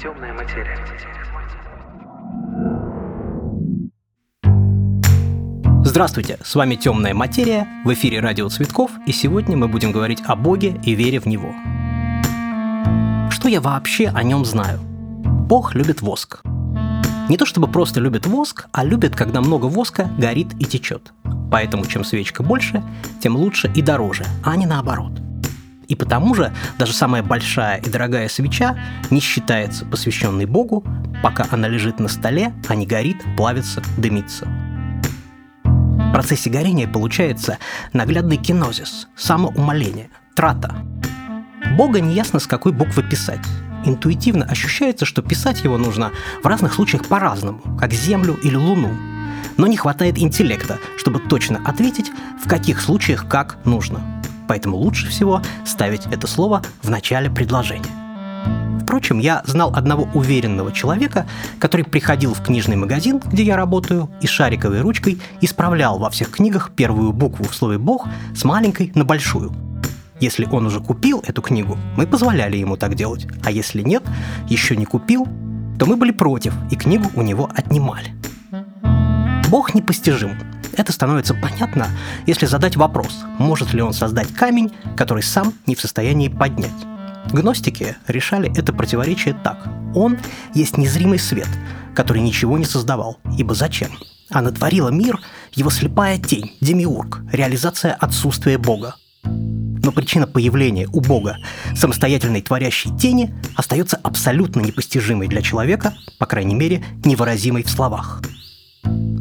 Темная материя. Здравствуйте, с вами «Темная материя», в эфире «Радио Цветков», и сегодня мы будем говорить о Боге и вере в Него. Что я вообще о нем знаю? Бог любит воск. Не то чтобы просто любит воск, а любит, когда много воска горит и течет. Поэтому чем свечка больше, тем лучше и дороже, а не наоборот. И потому же даже самая большая и дорогая свеча не считается посвященной Богу, пока она лежит на столе, а не горит, плавится, дымится. В процессе горения получается наглядный кинозис, самоумоление, трата. Бога неясно с какой буквы писать. Интуитивно ощущается, что писать его нужно в разных случаях по-разному, как Землю или Луну. Но не хватает интеллекта, чтобы точно ответить, в каких случаях как нужно. Поэтому лучше всего ставить это слово в начале предложения. Впрочем, я знал одного уверенного человека, который приходил в книжный магазин, где я работаю, и шариковой ручкой исправлял во всех книгах первую букву в слове «бог» с маленькой на большую. Если он уже купил эту книгу, мы позволяли ему так делать, а если нет, еще не купил, то мы были против, и книгу у него отнимали. Бог непостижим. Это становится понятно, если задать вопрос, может ли он создать камень, который сам не в состоянии поднять. Гностики решали это противоречие так. Он есть незримый свет, который ничего не создавал, ибо зачем? А натворила мир его слепая тень, демиург, реализация отсутствия Бога. Но причина появления у Бога самостоятельной творящей тени остается абсолютно непостижимой для человека, по крайней мере, невыразимой в словах –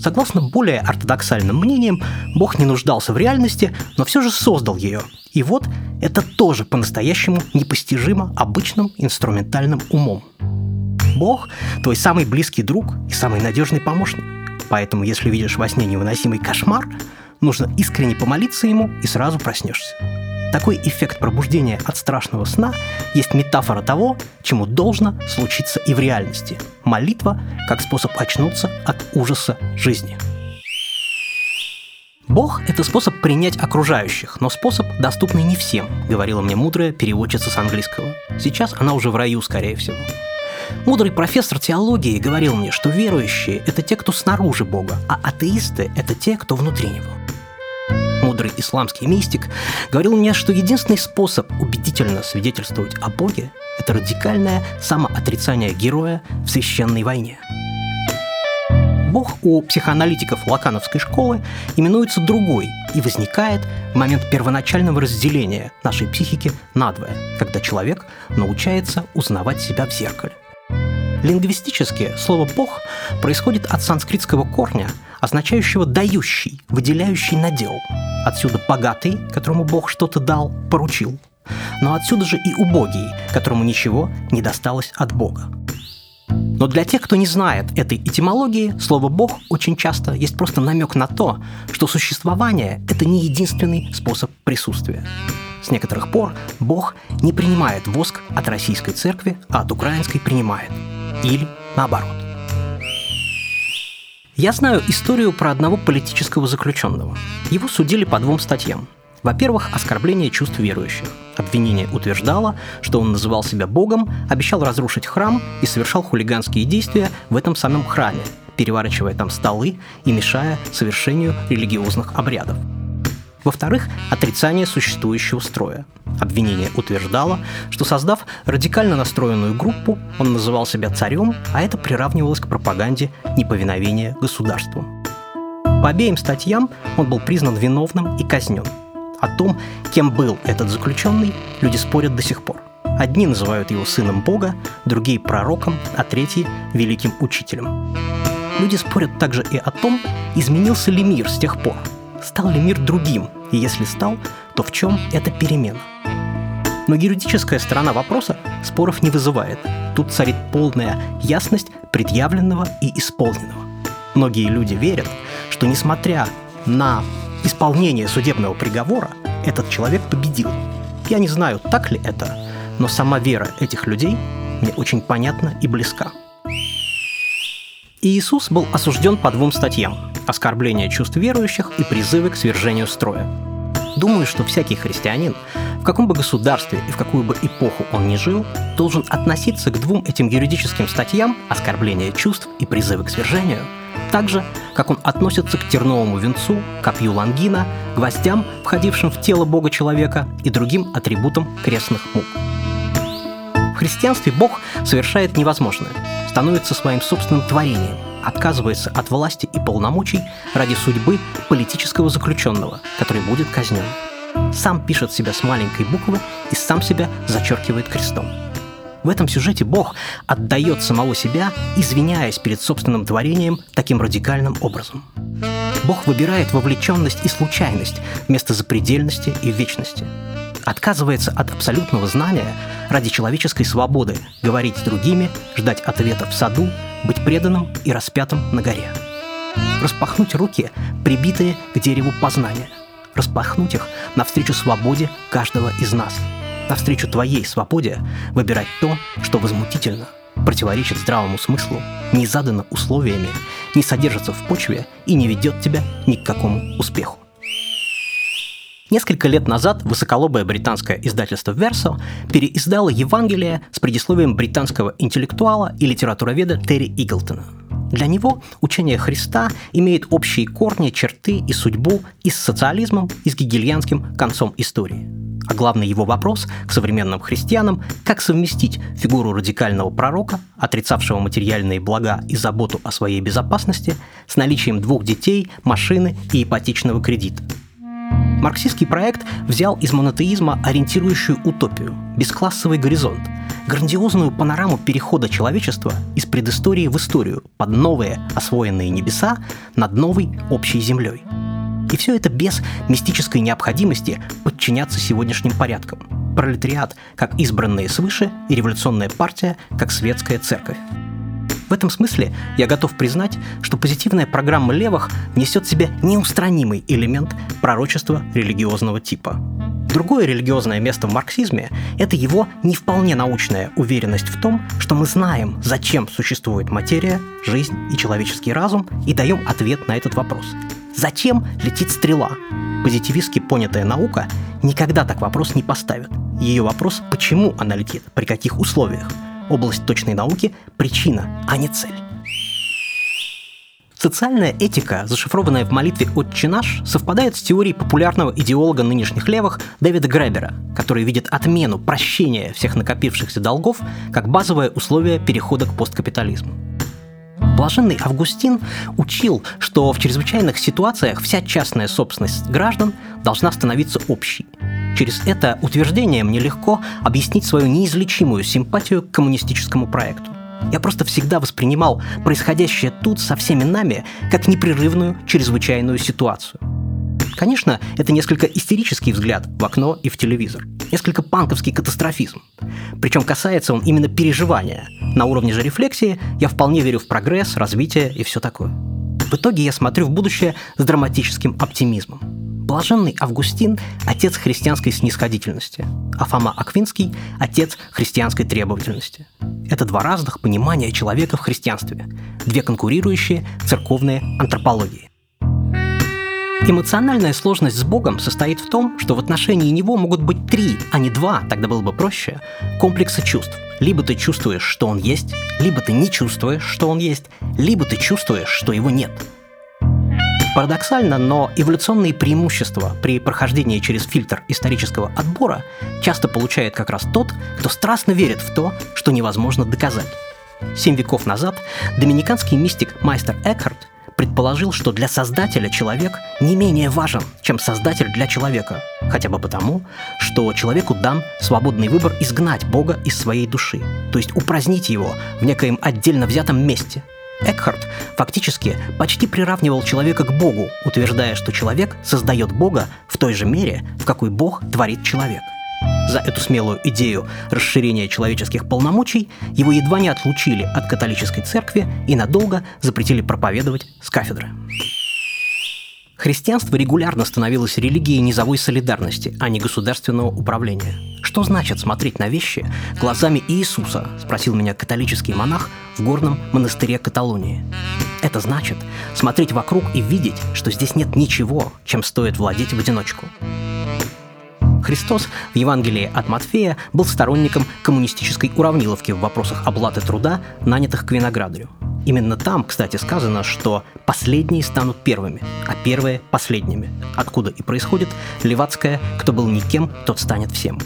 Согласно более ортодоксальным мнениям, Бог не нуждался в реальности, но все же создал ее. И вот это тоже по-настоящему непостижимо обычным инструментальным умом. Бог – твой самый близкий друг и самый надежный помощник. Поэтому, если видишь во сне невыносимый кошмар, нужно искренне помолиться ему и сразу проснешься. Такой эффект пробуждения от страшного сна есть метафора того, чему должно случиться и в реальности. Молитва как способ очнуться от ужаса жизни. Бог – это способ принять окружающих, но способ, доступный не всем, говорила мне мудрая переводчица с английского. Сейчас она уже в раю, скорее всего. Мудрый профессор теологии говорил мне, что верующие – это те, кто снаружи Бога, а атеисты – это те, кто внутри Него мудрый исламский мистик, говорил мне, что единственный способ убедительно свидетельствовать о Боге – это радикальное самоотрицание героя в священной войне. Бог у психоаналитиков Лакановской школы именуется другой и возникает в момент первоначального разделения нашей психики надвое, когда человек научается узнавать себя в зеркале. Лингвистически слово «бог» происходит от санскритского корня, означающего «дающий», «выделяющий надел». Отсюда «богатый», которому Бог что-то дал, поручил. Но отсюда же и «убогий», которому ничего не досталось от Бога. Но для тех, кто не знает этой этимологии, слово «бог» очень часто есть просто намек на то, что существование – это не единственный способ присутствия. С некоторых пор Бог не принимает воск от российской церкви, а от украинской принимает – или наоборот. Я знаю историю про одного политического заключенного. Его судили по двум статьям. Во-первых, оскорбление чувств верующих. Обвинение утверждало, что он называл себя Богом, обещал разрушить храм и совершал хулиганские действия в этом самом храме, переворачивая там столы и мешая совершению религиозных обрядов. Во-вторых, отрицание существующего строя. Обвинение утверждало, что создав радикально настроенную группу, он называл себя царем, а это приравнивалось к пропаганде неповиновения государству. По обеим статьям он был признан виновным и казнен. О том, кем был этот заключенный, люди спорят до сих пор. Одни называют его сыном Бога, другие – пророком, а третьи – великим учителем. Люди спорят также и о том, изменился ли мир с тех пор – Стал ли мир другим? И если стал, то в чем эта перемена? Но юридическая сторона вопроса споров не вызывает. Тут царит полная ясность предъявленного и исполненного. Многие люди верят, что несмотря на исполнение судебного приговора, этот человек победил. Я не знаю, так ли это, но сама вера этих людей мне очень понятна и близка. Иисус был осужден по двум статьям оскорбление чувств верующих и призывы к свержению строя. Думаю, что всякий христианин в каком бы государстве и в какую бы эпоху он ни жил, должен относиться к двум этим юридическим статьям оскорбления чувств и призывы к свержению, так же, как он относится к терновому венцу, копью лангина, гвоздям, входившим в тело Бога человека и другим атрибутам крестных мук. Христианстве Бог совершает невозможное, становится своим собственным творением, отказывается от власти и полномочий ради судьбы политического заключенного, который будет казнен. Сам пишет себя с маленькой буквы и сам себя зачеркивает крестом. В этом сюжете Бог отдает самого себя, извиняясь перед собственным творением таким радикальным образом. Бог выбирает вовлеченность и случайность вместо запредельности и вечности. Отказывается от абсолютного знания ради человеческой свободы, говорить с другими, ждать ответа в саду, быть преданным и распятым на горе. Распахнуть руки, прибитые к дереву познания. Распахнуть их навстречу свободе каждого из нас – навстречу твоей свободе выбирать то, что возмутительно, противоречит здравому смыслу, не задано условиями, не содержится в почве и не ведет тебя ни к какому успеху. Несколько лет назад высоколобое британское издательство Verso переиздало Евангелие с предисловием британского интеллектуала и литературоведа Терри Иглтона. Для него учение Христа имеет общие корни, черты и судьбу и с социализмом, и с гегельянским концом истории – а главный его вопрос к современным христианам – как совместить фигуру радикального пророка, отрицавшего материальные блага и заботу о своей безопасности, с наличием двух детей, машины и ипотечного кредита. Марксистский проект взял из монотеизма ориентирующую утопию, бесклассовый горизонт, грандиозную панораму перехода человечества из предыстории в историю под новые освоенные небеса над новой общей землей – и все это без мистической необходимости подчиняться сегодняшним порядкам. Пролетариат как избранные свыше и революционная партия как светская церковь. В этом смысле я готов признать, что позитивная программа левых несет в себе неустранимый элемент пророчества религиозного типа. Другое религиозное место в марксизме – это его не вполне научная уверенность в том, что мы знаем, зачем существует материя, жизнь и человеческий разум, и даем ответ на этот вопрос – Зачем летит стрела? Позитивистски понятая наука никогда так вопрос не поставит. Ее вопрос, почему она летит, при каких условиях. Область точной науки – причина, а не цель. Социальная этика, зашифрованная в молитве «Отче наш», совпадает с теорией популярного идеолога нынешних левых Дэвида Гребера, который видит отмену прощения всех накопившихся долгов как базовое условие перехода к посткапитализму. Блаженный Августин учил, что в чрезвычайных ситуациях вся частная собственность граждан должна становиться общей. Через это утверждение мне легко объяснить свою неизлечимую симпатию к коммунистическому проекту. Я просто всегда воспринимал происходящее тут со всеми нами как непрерывную чрезвычайную ситуацию. Конечно, это несколько истерический взгляд в окно и в телевизор. Несколько панковский катастрофизм. Причем касается он именно переживания. На уровне же рефлексии я вполне верю в прогресс, развитие и все такое. В итоге я смотрю в будущее с драматическим оптимизмом. Блаженный Августин – отец христианской снисходительности, а Фома Аквинский – отец христианской требовательности. Это два разных понимания человека в христианстве, две конкурирующие церковные антропологии. Эмоциональная сложность с Богом состоит в том, что в отношении Него могут быть три, а не два, тогда было бы проще, комплексы чувств. Либо ты чувствуешь, что Он есть, либо ты не чувствуешь, что Он есть, либо ты чувствуешь, что Его нет. Парадоксально, но эволюционные преимущества при прохождении через фильтр исторического отбора часто получает как раз тот, кто страстно верит в то, что невозможно доказать. Семь веков назад доминиканский мистик Майстер Экхарт предположил, что для создателя человек не менее важен, чем создатель для человека, хотя бы потому, что человеку дан свободный выбор изгнать Бога из своей души, то есть упразднить его в некоем отдельно взятом месте. Экхарт фактически почти приравнивал человека к Богу, утверждая, что человек создает Бога в той же мере, в какой Бог творит человека. За эту смелую идею расширения человеческих полномочий его едва не отлучили от католической церкви и надолго запретили проповедовать с кафедры. Христианство регулярно становилось религией низовой солидарности, а не государственного управления. Что значит смотреть на вещи глазами Иисуса, спросил меня католический монах в горном монастыре Каталонии. Это значит смотреть вокруг и видеть, что здесь нет ничего, чем стоит владеть в одиночку. Христос в Евангелии от Матфея был сторонником коммунистической уравниловки в вопросах оплаты труда, нанятых к виноградарю. Именно там, кстати, сказано, что последние станут первыми, а первые – последними, откуда и происходит левацкое «кто был никем, тот станет всем».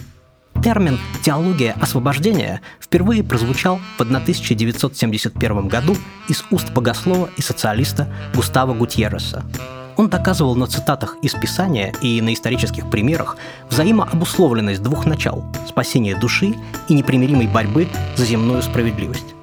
Термин «теология освобождения» впервые прозвучал в 1971 году из уст богослова и социалиста Густава Гутьерреса. Он доказывал на цитатах из Писания и на исторических примерах взаимообусловленность двух начал – спасения души и непримиримой борьбы за земную справедливость.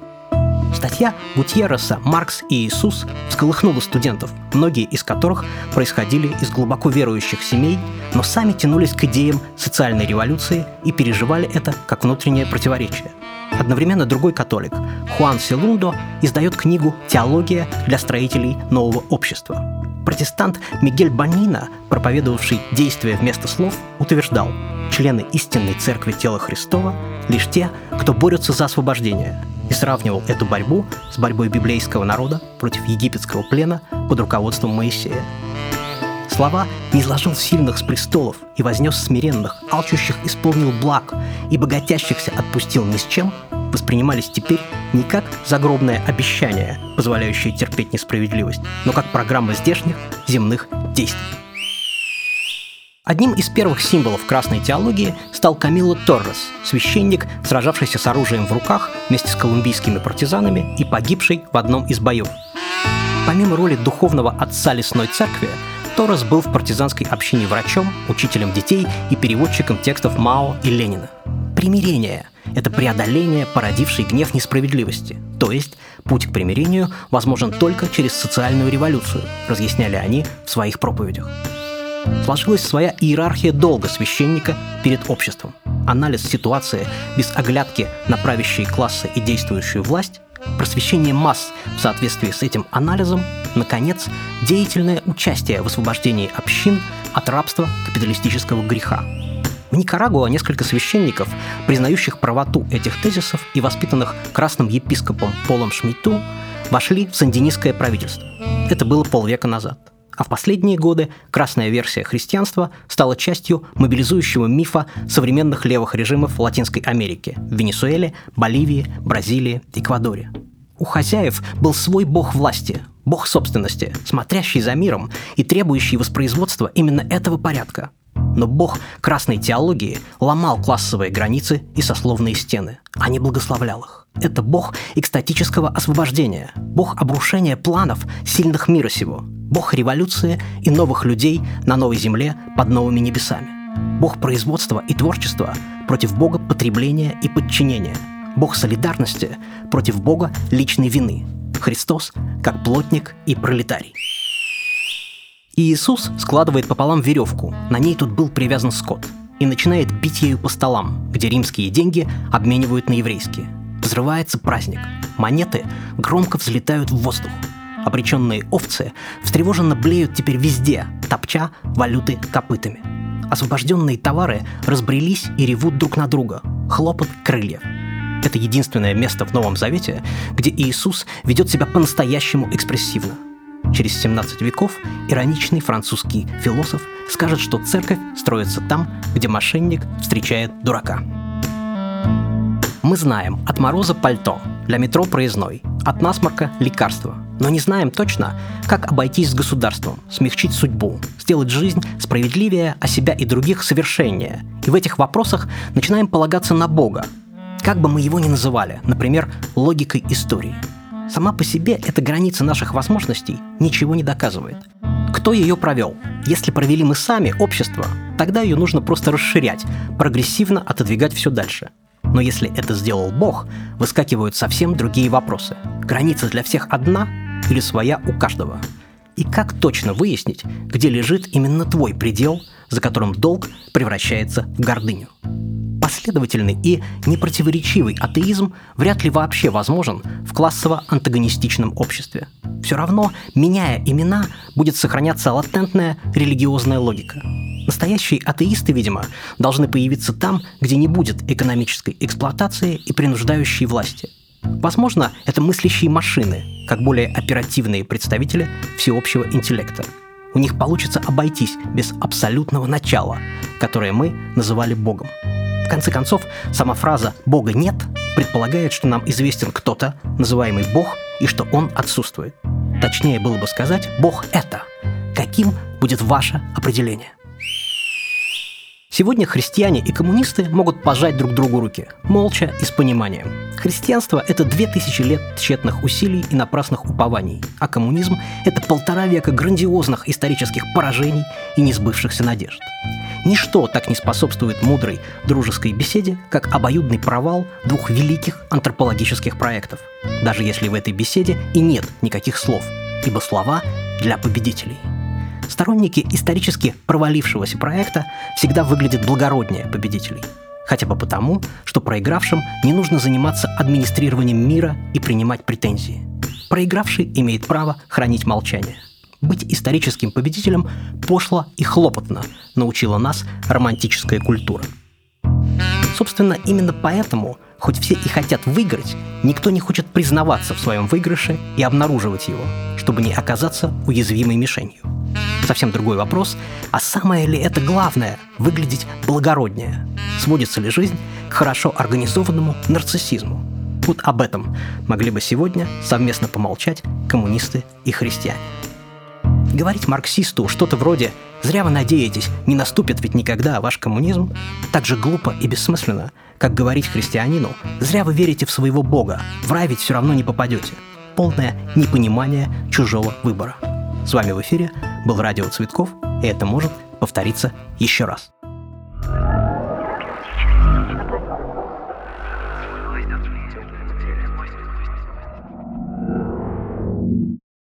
Статья Гутьерреса «Маркс и Иисус» всколыхнула студентов, многие из которых происходили из глубоко верующих семей, но сами тянулись к идеям социальной революции и переживали это как внутреннее противоречие. Одновременно другой католик, Хуан Селундо, издает книгу «Теология для строителей нового общества». Протестант Мигель Банина, проповедовавший действия вместо слов, утверждал, члены истинной церкви тела Христова лишь те, кто борются за освобождение – и сравнивал эту борьбу с борьбой библейского народа против египетского плена под руководством Моисея. Слова «не изложил сильных с престолов и вознес смиренных, алчущих исполнил благ и богатящихся отпустил ни с чем» воспринимались теперь не как загробное обещание, позволяющее терпеть несправедливость, но как программа здешних земных действий. Одним из первых символов красной теологии стал Камило Торрес, священник, сражавшийся с оружием в руках вместе с колумбийскими партизанами и погибший в одном из боев. Помимо роли духовного отца лесной церкви, Торрес был в партизанской общине врачом, учителем детей и переводчиком текстов Мао и Ленина. Примирение – это преодоление, породившей гнев несправедливости. То есть путь к примирению возможен только через социальную революцию, разъясняли они в своих проповедях. Сложилась своя иерархия долга священника перед обществом. Анализ ситуации без оглядки на правящие классы и действующую власть, просвещение масс в соответствии с этим анализом, наконец, деятельное участие в освобождении общин от рабства капиталистического греха. В Никарагуа несколько священников, признающих правоту этих тезисов и воспитанных красным епископом Полом Шмидту, вошли в сандинистское правительство. Это было полвека назад. А в последние годы красная версия христианства стала частью мобилизующего мифа современных левых режимов в Латинской Америке – Венесуэле, Боливии, Бразилии, Эквадоре. У хозяев был свой бог власти, бог собственности, смотрящий за миром и требующий воспроизводства именно этого порядка. Но бог красной теологии ломал классовые границы и сословные стены, а не благословлял их. Это бог экстатического освобождения, бог обрушения планов сильных мира сего, бог революции и новых людей на новой земле под новыми небесами. Бог производства и творчества против бога потребления и подчинения. Бог солидарности против бога личной вины. Христос как плотник и пролетарий. И Иисус складывает пополам веревку, на ней тут был привязан скот, и начинает бить ею по столам, где римские деньги обменивают на еврейские. Взрывается праздник. Монеты громко взлетают в воздух. Обреченные овцы встревоженно блеют теперь везде, топча валюты копытами. Освобожденные товары разбрелись и ревут друг на друга. Хлопот крыльев. Это единственное место в Новом Завете, где Иисус ведет себя по-настоящему экспрессивно. Через 17 веков ироничный французский философ скажет, что церковь строится там, где мошенник встречает дурака. Мы знаем от мороза пальто, для метро проездной, от насморка лекарство, но не знаем точно, как обойтись с государством, смягчить судьбу, сделать жизнь справедливее, а себя и других совершеннее. И в этих вопросах начинаем полагаться на Бога, как бы мы его ни называли, например, логикой истории. Сама по себе эта граница наших возможностей ничего не доказывает. Кто ее провел? Если провели мы сами, общество, тогда ее нужно просто расширять, прогрессивно отодвигать все дальше – но если это сделал Бог, выскакивают совсем другие вопросы. Граница для всех одна или своя у каждого? И как точно выяснить, где лежит именно твой предел, за которым долг превращается в гордыню? Последовательный и непротиворечивый атеизм вряд ли вообще возможен в классово-антагонистичном обществе. Все равно, меняя имена, будет сохраняться латентная религиозная логика – Настоящие атеисты, видимо, должны появиться там, где не будет экономической эксплуатации и принуждающей власти. Возможно, это мыслящие машины, как более оперативные представители всеобщего интеллекта. у них получится обойтись без абсолютного начала, которое мы называли Богом. Конце концов, сама фраза «Бога нет» предполагает, что нам известен кто-то, называемый Бог, и что Он отсутствует. Точнее было бы сказать «Бог это». Каким будет ваше определение? Сегодня христиане и коммунисты могут пожать друг другу руки, молча и с пониманием. Христианство – это две тысячи лет тщетных усилий и напрасных упований, а коммунизм – это полтора века грандиозных исторических поражений и несбывшихся надежд. Ничто так не способствует мудрой дружеской беседе, как обоюдный провал двух великих антропологических проектов, даже если в этой беседе и нет никаких слов, ибо слова для победителей – Сторонники исторически провалившегося проекта всегда выглядят благороднее победителей. Хотя бы потому, что проигравшим не нужно заниматься администрированием мира и принимать претензии. Проигравший имеет право хранить молчание. Быть историческим победителем пошло и хлопотно научила нас романтическая культура. Собственно, именно поэтому, хоть все и хотят выиграть, никто не хочет признаваться в своем выигрыше и обнаруживать его, чтобы не оказаться уязвимой мишенью совсем другой вопрос, а самое ли это главное – выглядеть благороднее? Сводится ли жизнь к хорошо организованному нарциссизму? Вот об этом могли бы сегодня совместно помолчать коммунисты и христиане. Говорить марксисту что-то вроде «зря вы надеетесь, не наступит ведь никогда ваш коммунизм» так же глупо и бессмысленно, как говорить христианину «зря вы верите в своего Бога, в рай ведь все равно не попадете». Полное непонимание чужого выбора. С вами в эфире был Радио Цветков, и это может повториться еще раз.